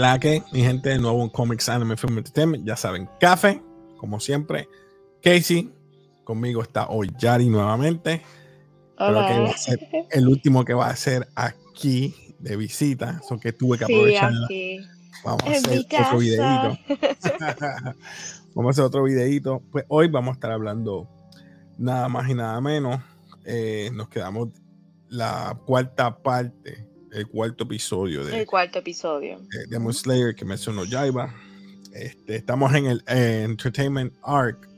la que, mi gente, de nuevo en Comics Anime Film Entertainment. Ya saben, café, como siempre. Casey, conmigo está hoy Yari nuevamente. Creo que va a ser el último que va a ser aquí de visita. Eso que tuve que aprovechar. Vamos a hacer otro videito. vamos a hacer otro videito. Pues hoy vamos a estar hablando nada más y nada menos. Eh, nos quedamos la cuarta parte el cuarto episodio de, el cuarto episodio de Demon Slayer que mencionó Jaiba. Este, estamos en el Entertainment Arc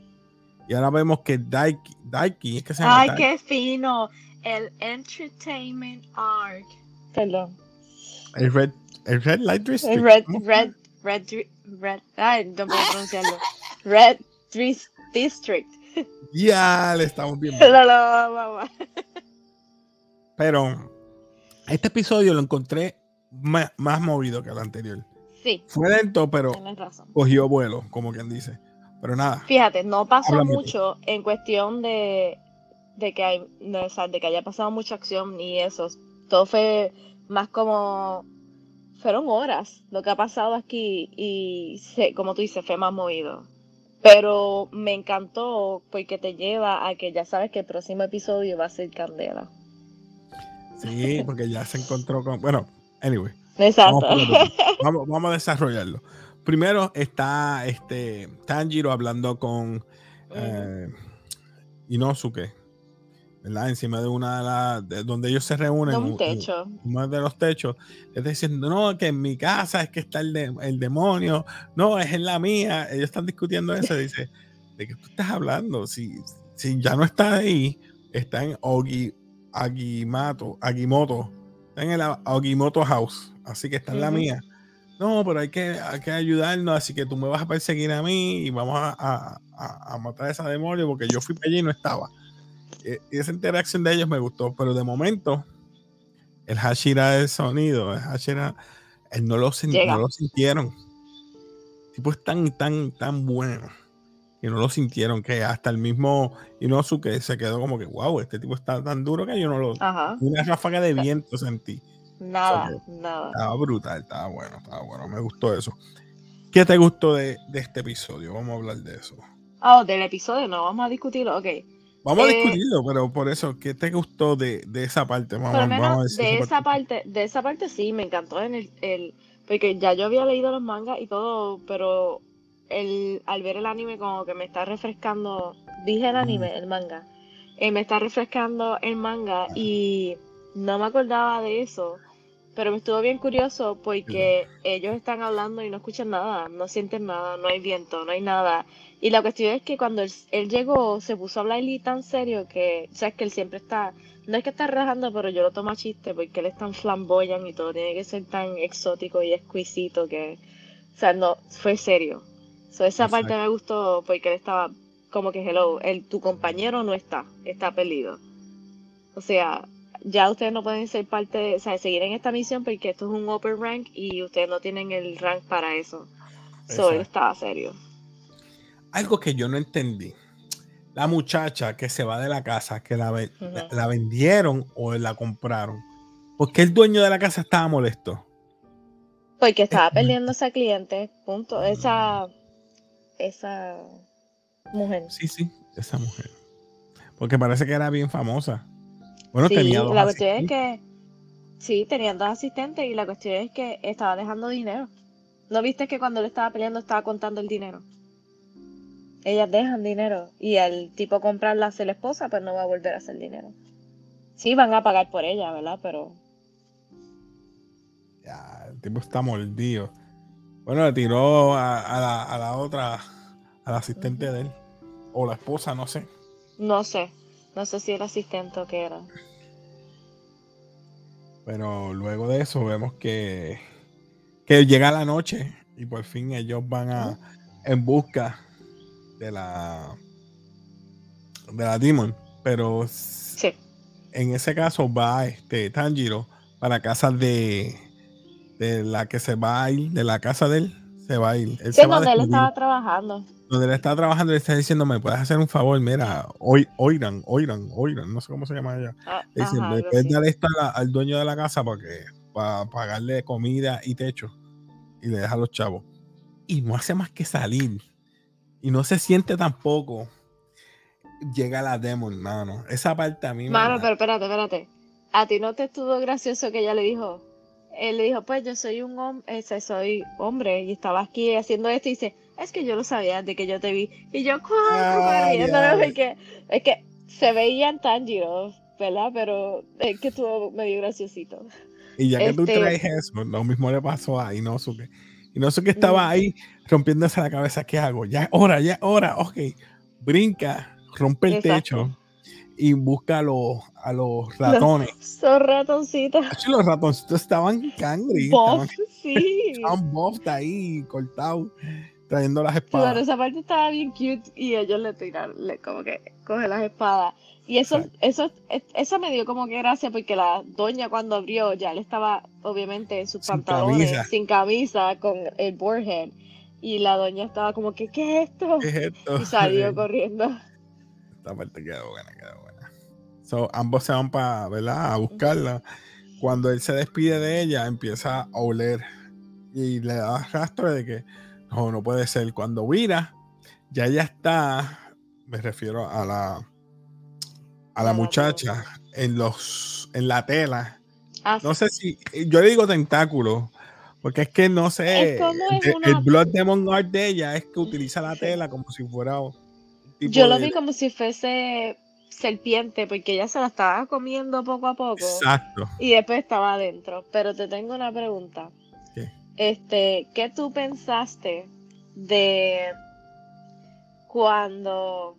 y ahora vemos que Daiki, Daiki es que se llama Ay, qué fino. El Entertainment Arc. Perdón. El Red, el Red Light District. El Red, Red, Red, Red, ay, no puedo pronunciarlo. Red District. Ya, le estamos viendo. Pero este episodio lo encontré más, movido que el anterior. Sí. Fue lento, pero cogió vuelo, como quien dice. Pero nada. Fíjate, no pasó mucho en cuestión de, de que hay, de, que haya pasado mucha acción y eso. Todo fue más como fueron horas lo que ha pasado aquí y como tú dices, fue más movido. Pero me encantó porque te lleva a que ya sabes que el próximo episodio va a ser Candela. Sí, porque ya se encontró con. Bueno, anyway. Exacto. Vamos, a desarrollarlo. Primero está este Tanjiro hablando con eh, Inosuke, ¿verdad? Encima de una de las. donde ellos se reúnen. un techo. Uno de los techos. Está diciendo, no, que en mi casa es que está el, el demonio. No, es en la mía. Ellos están discutiendo eso. Dice, ¿de qué tú estás hablando? Si, si ya no está ahí, está en Ogi Aguimato, Aguimoto. Está en el Aguimoto House. Así que está en la mía. No, pero hay que, que ayudarnos. Así que tú me vas a perseguir a mí y vamos a, matar a esa demonio porque yo fui para allí y no estaba. E, y esa interacción de ellos me gustó. Pero de momento, el Hashira del sonido, el Hashira, él no lo, no lo sintieron. El tipo es tan, tan, tan bueno y no lo sintieron, que hasta el mismo Inosuke se quedó como que, wow, este tipo está tan duro que yo no lo... Ajá. Una ráfaga de viento sentí. Nada, nada. Estaba brutal, estaba bueno, estaba bueno, me gustó eso. ¿Qué te gustó de, este episodio? Vamos a hablar de eso. Oh, del episodio, no, vamos a discutirlo, ok. Vamos a eh, discutirlo, pero por eso, ¿qué te gustó de, esa parte? Vamos, vamos a decir de esa parte. de esa parte sí, me encantó en el, el, porque ya yo había leído los mangas y todo, pero el, al ver el anime como que me está refrescando, dije el anime, el manga, eh, me está refrescando el manga y no me acordaba de eso, pero me estuvo bien curioso porque ellos están hablando y no escuchan nada, no sienten nada, no hay viento, no hay nada. Y la cuestión es que cuando él, llegó se puso a hablar y tan serio que, o sea, es que él siempre está, no es que está relajando, pero yo lo tomo a chiste porque él es tan flamboyant y todo, tiene que ser tan exótico y exquisito que, o sea, no, fue serio. So, esa parte me gustó porque él estaba como que, hello, el, tu compañero no está, está perdido. O sea, ya ustedes no pueden ser parte, de, o sea, seguir en esta misión porque esto es un open rank y ustedes no tienen el rank para eso. So, él estaba serio. Algo que yo no entendí. La muchacha que se va de la casa, que la, la, vendieron o la compraron. ¿Por qué el dueño de la casa estaba molesto? Porque estaba perdiendo esa cliente, punto. Esa esa mujer. Sí, sí, esa mujer. Porque parece que era bien famosa. Bueno, sí, tenía dos La cuestión es que. Sí, tenía dos asistentes y la cuestión es que estaba dejando dinero. ¿No viste que cuando le estaba peleando estaba contando el dinero? Ellas dejan dinero y el tipo comprarla hace la esposa, pues no va a volver a hacer dinero. Sí, van a pagar por ella, ¿verdad? Pero. Ya, el tipo está mordido. Bueno, le tiró a, la, otra, al asistente de él. O la esposa, no sé. No sé. No sé si el asistente o qué era. Pero luego de eso vemos que, que llega la noche y por fin ellos van a en busca de la de la Demon. Pero sí. en ese caso va este Tanjiro para casa de, de la que se va a ir, de la casa de él, se va a ir. Él sí, donde él estaba trabajando. Donde él estaba trabajando, le está diciendo, me puedes hacer un favor, mira, oiran, oiran, oiran, no sé cómo se llama ella. Ah, le dice, ¿me puedes dar esto al dueño de la casa para, que, para pagarle comida y techo? y le deja a los chavos. Y no hace más que salir. Y no se siente tampoco. Llega la Demon, mano. Esa parte a mí Mano, pero espérate, espérate. ¿A ti no te estuvo gracioso que ella le dijo? Él le dijo, pues yo soy un hombre, soy hombre y estaba aquí haciendo esto y dice, es que yo lo sabía de que yo te vi. Y yo, ¿cuál? porque es que se veían tan giros, ¿verdad? Pero es que estuvo medio graciosito. Y ya que tú este traes eso, lo mismo le pasó a Inosuke. Inosuke estaba ahí rompiéndose la cabeza, ¿qué hago? Ya hora, ya hora, ok. Brinca, rompe el techo y busca a los, a los ratones. son ratoncitos. Los ratoncitos estaban cangri. estaban, sí. Estaban buffed ahí, cortados, trayendo las espadas. Claro, esa parte estaba bien cute y ellos le tiraron, como que coge las espadas. Y eso, eso, eso me dio como que gracia porque la doña cuando abrió ya le estaba obviamente en sus pantalones, sin camisa, con el boardhead. Y la doña estaba como que, ¿qué es esto? ¿Qué es esto? Y salió corriendo. Esta parte quedó buena, quedó buena. So, ambos se van para, ¿verdad? A buscarla. Cuando él se despide de ella, empieza a oler y le da rastro de que no, no puede ser. Cuando vira, ya ya está, me refiero a la a la muchacha en los en la tela. Ah, no sé si yo le digo tentáculo, porque es que no sé, el, Blood Demon Art de ella es que utiliza la tela como si fuera Yo lo vi como si fuese serpiente, porque ella se la estaba comiendo poco a poco. Exacto. Y después estaba adentro. Pero te tengo una pregunta. ¿Qué? Este, ¿qué tú pensaste de cuando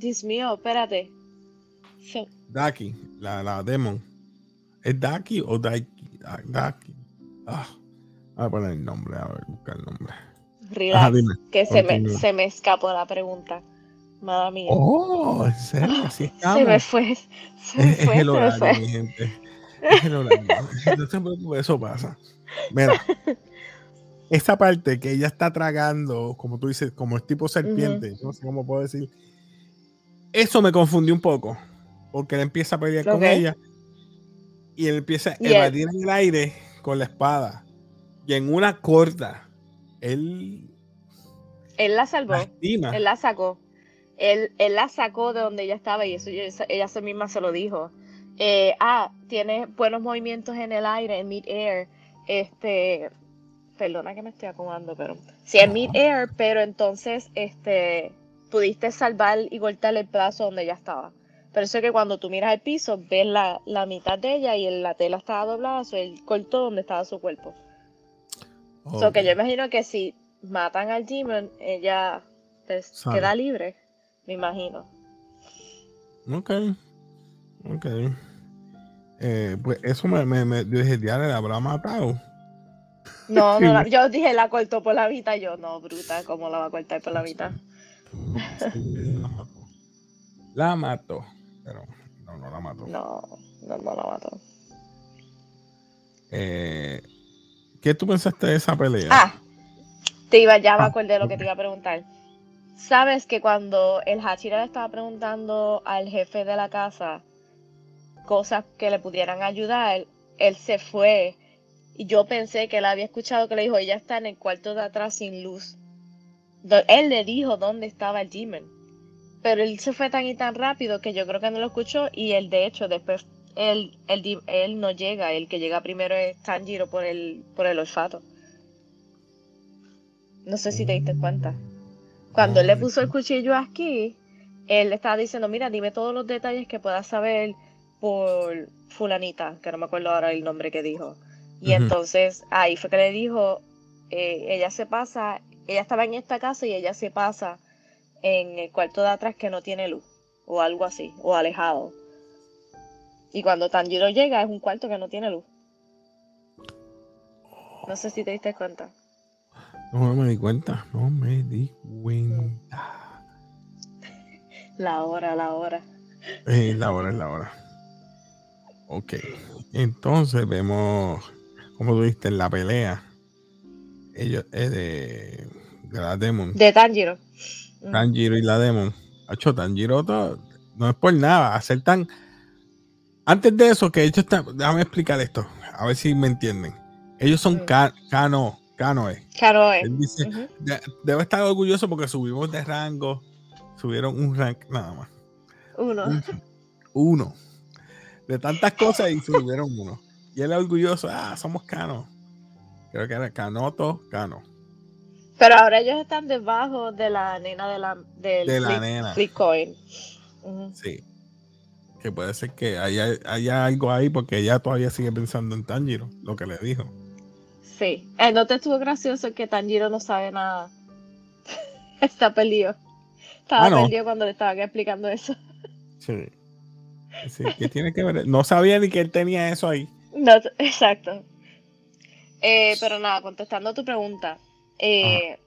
Dios mío, espérate. Daki, la, la demon. ¿Es Daki o Daki? Ah, Daki. Ah, voy a poner el nombre, a ver, buscar el nombre. Relax, que se me, se me escapó la pregunta. Madre mía. Oh, en serio, así estamos. Se me fue. Se me es, fue, es el horario, mi gente. Es el horario. no se preocupe, eso pasa. Mira, esa parte que ella está tragando, como tú dices, como es tipo serpiente, no sé cómo puedo decir. Eso me confundió un poco porque él empieza a pelear con ella y él empieza a evadir en el aire con la espada. Y en una corta, él. Él la salvó. él la sacó. Él, él, la sacó de donde ella estaba y eso ella se misma se lo dijo. Eh, ah, tiene buenos movimientos en el aire, en mid-air. Este. Perdona que me estoy acomodando, pero. Sí, en mid-air, pero entonces este, pudiste salvar y cortar el brazo donde ella estaba. Pero eso es que cuando tú miras el piso, ves la, mitad de ella y la tela estaba doblada, o él cortó donde estaba su cuerpo. O que yo imagino que si matan al demon, ella pues, queda libre, me imagino. Ok, ok. Eh, pues eso me, me, me yo dije, ¿le habrá matado? No, no, yo dije, la cortó por la mitad, yo no, bruta, ¿cómo la va a cortar por la mitad? la mató. La mató pero no, no la mató. No, no, no la mató. Eh, ¿Qué tú pensaste de esa pelea? Ah, te iba, ya me ah, acordé de lo que te iba a preguntar. Sabes que cuando el Hachira le estaba preguntando al jefe de la casa cosas que le pudieran ayudar, él se fue y yo pensé que él había escuchado que le dijo, ella está en el cuarto de atrás sin luz. Él le dijo dónde estaba el demon. Pero él se fue tan y tan rápido que yo creo que no lo escuchó y él de hecho después él, él, él no llega, el que llega primero es Tanjiro por el, por el olfato. No sé si te diste cuenta. Cuando él le puso el cuchillo aquí, él le estaba diciendo, mira, dime todos los detalles que puedas saber por fulanita, que no me acuerdo ahora el nombre que dijo. Y entonces ahí fue que le dijo, eh, ella se pasa, ella estaba en esta casa y ella se pasa en el cuarto de atrás que no tiene luz, o algo así, o alejado. Y cuando Tanjiro llega es un cuarto que no tiene luz. No sé si te diste cuenta. No, no me di cuenta, no me di cuenta. La hora, la hora. Eh, la hora es la hora. Ok. Entonces vemos, como tú viste, en la pelea. Ellos es de, de la Demon. De Tanjiro. Tanjiro y la Demon. Hacho, Tanjiro no es por nada. Hacer tan. Antes de eso, que ellos están. Déjame explicar esto. A ver si me entienden. Ellos son Kano. Canoe. Canoe. Él dice, debe estar orgulloso porque subimos de rango, subieron un rank nada más. Uno. uno. De tantas cosas y subieron uno. Y él es orgulloso, ah, somos Cano. Creo que era Canoto, Cano. Pero ahora ellos están debajo de la nena de la, del de la nena. Coin. Sí. Que puede ser que haya, algo ahí porque ella todavía sigue pensando en Tanjiro, lo que le dijo. Sí. Eh, ¿No te estuvo gracioso que Tanjiro no sabe nada? Está perdido. Estaba perdido cuando le estaban explicando eso. Sí. sí. ¿Qué tiene que ver? No sabía ni que él tenía eso ahí. No, exacto. Eh, pero nada, contestando a tu pregunta. Eh,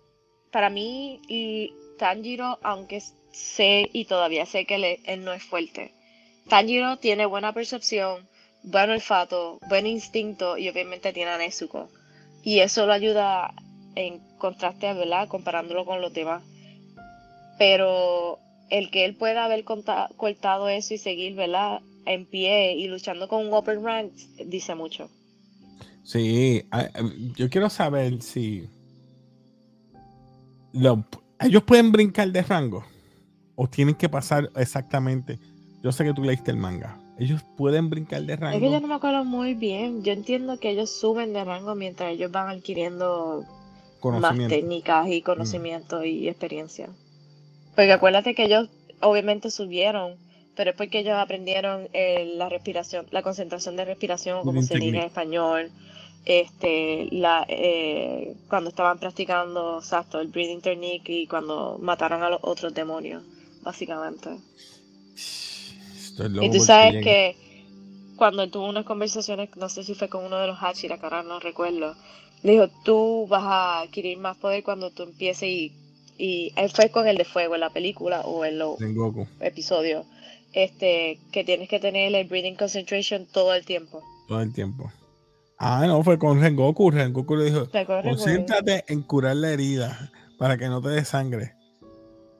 para mí, y Tanjiro, aunque sé y todavía sé que él, no es fuerte, Tanjiro tiene buena percepción, buen olfato, buen instinto y obviamente tiene a. Y eso lo ayuda en contraste, ¿verdad? Comparándolo con los demás. Pero el que él pueda haber cortado eso y seguir, ¿verdad? En pie y luchando con un open rank, dice mucho. Sí, yo quiero saber si ellos pueden brincar de rango o tienen que pasar exactamente. Yo sé que tú leíste el manga. Ellos pueden brincar de rango. Es que yo no me acuerdo muy bien. Yo entiendo que ellos suben de rango mientras ellos van adquiriendo más técnicas y conocimiento y experiencia. Porque acuérdate que ellos obviamente subieron, pero es porque ellos aprendieron eh, la respiración, la concentración de respiración, como se dice en español este la eh, cuando estaban practicando exacto el breathing technique y cuando mataron a los otros demonios básicamente y tú sabes que cuando tuvo unas conversaciones no sé si fue con uno de los Hachira que ahora no recuerdo le dijo tú vas a adquirir más poder cuando tú empieces y y él fue con el de fuego en la película o en los episodios este que tienes que tener el breathing concentration todo el tiempo todo el tiempo. Ah, no, fue con Rengoku. Rengoku le dijo, concéntrate en curar la herida para que no te dé sangre.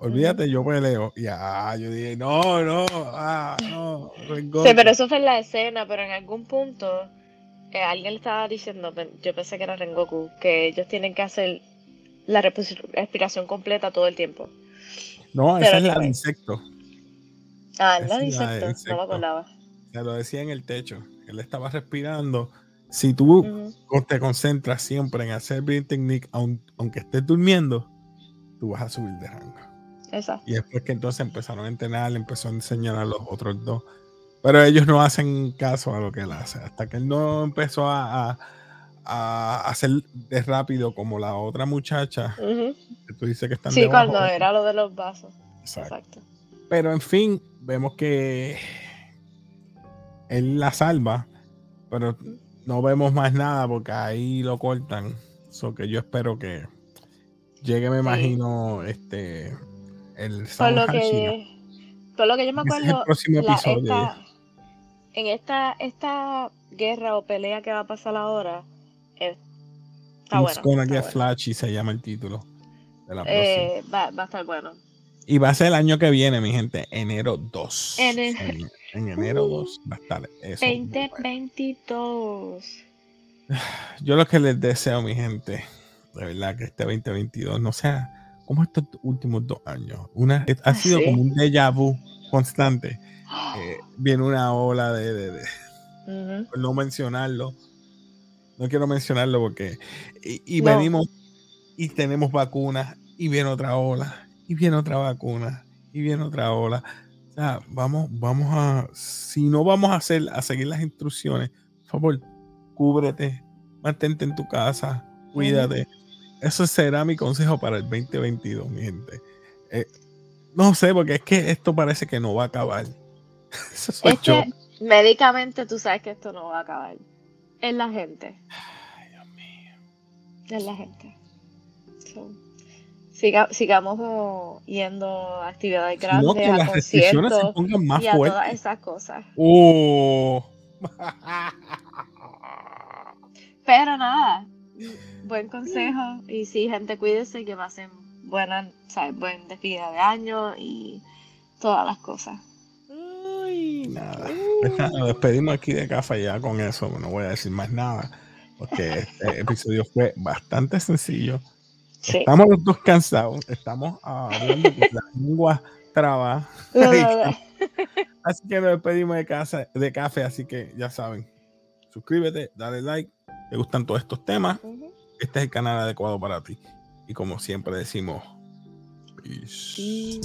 Olvídate, yo peleo. Y ah, yo dije, no, no, ah, no, Rengoku. Sí, pero eso fue en la escena, pero en algún punto eh, alguien le estaba diciendo, yo pensé que era Rengoku, que ellos tienen que hacer la respiración completa todo el tiempo. No, esa es la de insecto. Ah, la de insecto, no me acordaba. Se lo decía en el techo. Él estaba respirando si tú te concentras siempre en hacer bien technique, aunque estés durmiendo, tú vas a subir de rango. Exacto. Y después que entonces empezaron a entrenar, le empezó a enseñar a los otros dos. Pero ellos no hacen caso a lo que él hace. Hasta que él no empezó a, hacer de rápido como la otra muchacha. que tú dices que están Sí, cuando era lo de los vasos. Exacto. Pero en fin, vemos que él la salva. Pero no vemos más nada porque ahí lo cortan. So que yo espero que llegue, me imagino, este el por lo que por lo que yo me acuerdo en esta esta guerra o pelea que va a pasar ahora eh, está It's gonna get flashy se llama el título de la eh, va, va, a estar bueno. Y va a ser el año que viene mi gente enero 2 en, enero 2 va a estar eso 2022 yo lo que les deseo, mi gente, de verdad que este 2022 no sea como estos últimos dos años. Una, ha ah, sido como un déjà vu constante. Eh, viene una ola de, no mencionarlo. No quiero mencionarlo porque. Y, venimos y tenemos vacunas y viene otra ola y viene otra vacuna y viene otra ola. O sea, vamos, vamos a. Si no vamos a hacer, a seguir las instrucciones, por favor, cúbrete, mantente en tu casa, cuídate. Eso será mi consejo para el 2022, mi gente. Eh, no sé, porque es que esto parece que no va a acabar. es que médicamente tú sabes que esto no va a acabar. Es la gente. Ay, Dios mío. Es la gente. sigamos yendo a actividades grandes, a conciertos y a todas esas cosas. Oh. Pero nada, buen consejo. Y sí, gente, cuídese que pasen buena, ¿sabes? buen despedida de año y todas las cosas. Uy, nada. Nos despedimos aquí de casa ya con eso. No voy a decir más nada. porque este episodio fue bastante sencillo. Estamos los dos cansados, estamos hablando con la lengua traba. así que nos despedimos de, casa, de café, así que ya saben, suscríbete, dale like, te gustan todos estos temas. Este es el canal adecuado para ti. Y como siempre decimos, peace.